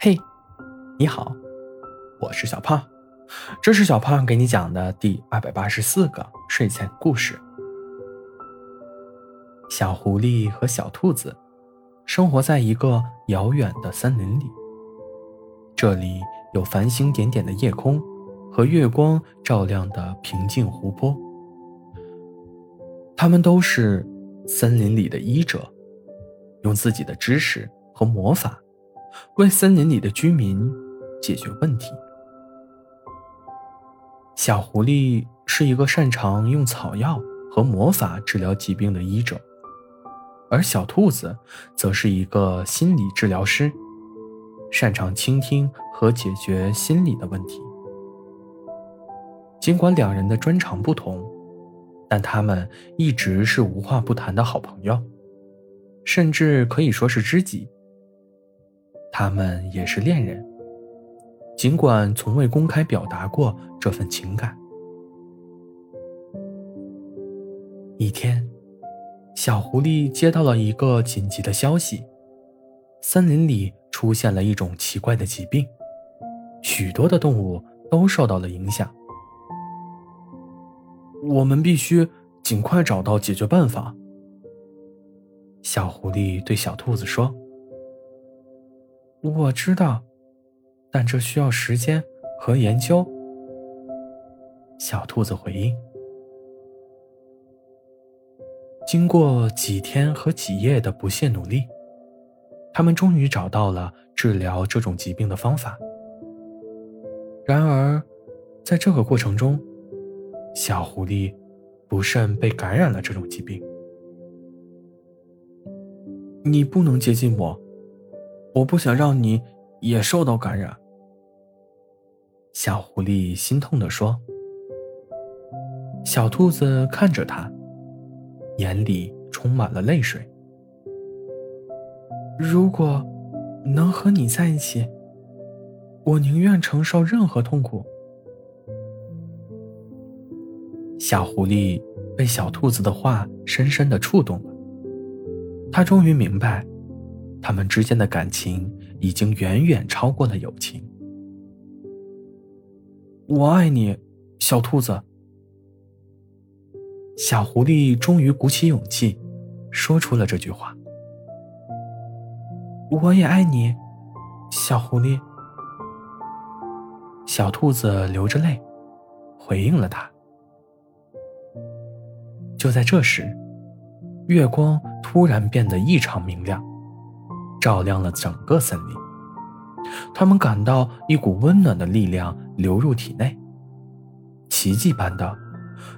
嘿，你好，我是小胖，这是小胖给你讲的第二百八十四个睡前故事。小狐狸和小兔子生活在一个遥远的森林里，这里有繁星点点的夜空和月光照亮的平静湖泊。他们都是森林里的医者，用自己的知识和魔法。为森林里的居民解决问题。小狐狸是一个擅长用草药和魔法治疗疾病的医者，而小兔子则是一个心理治疗师，擅长倾听和解决心理的问题。尽管两人的专长不同，但他们一直是无话不谈的好朋友，甚至可以说是知己。他们也是恋人，尽管从未公开表达过这份情感。一天，小狐狸接到了一个紧急的消息：森林里出现了一种奇怪的疾病，许多的动物都受到了影响。我们必须尽快找到解决办法。小狐狸对小兔子说。我知道，但这需要时间和研究。小兔子回应。经过几天和几夜的不懈努力，他们终于找到了治疗这种疾病的方法。然而，在这个过程中，小狐狸不慎被感染了这种疾病。你不能接近我。我不想让你也受到感染。”小狐狸心痛地说。小兔子看着他，眼里充满了泪水。如果能和你在一起，我宁愿承受任何痛苦。小狐狸被小兔子的话深深的触动了，他终于明白。他们之间的感情已经远远超过了友情。我爱你，小兔子。小狐狸终于鼓起勇气，说出了这句话。我也爱你，小狐狸。小兔子流着泪，回应了他。就在这时，月光突然变得异常明亮。照亮了整个森林，他们感到一股温暖的力量流入体内。奇迹般的，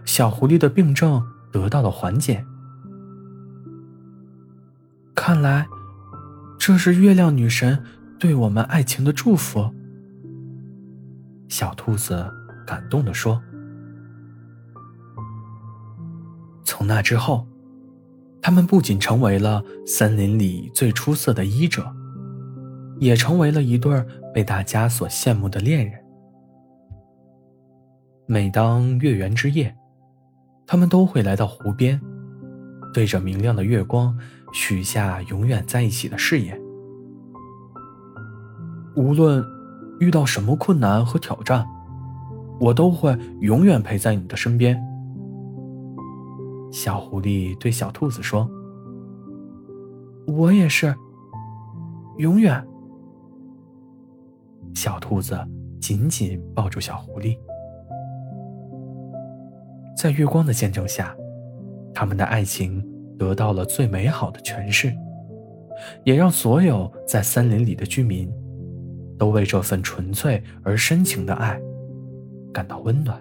小狐狸的病症得到了缓解。看来，这是月亮女神对我们爱情的祝福。小兔子感动地说：“从那之后。”他们不仅成为了森林里最出色的医者，也成为了一对被大家所羡慕的恋人。每当月圆之夜，他们都会来到湖边，对着明亮的月光许下永远在一起的誓言。无论遇到什么困难和挑战，我都会永远陪在你的身边。小狐狸对小兔子说：“我也是，永远。”小兔子紧紧抱住小狐狸，在月光的见证下，他们的爱情得到了最美好的诠释，也让所有在森林里的居民都为这份纯粹而深情的爱感到温暖。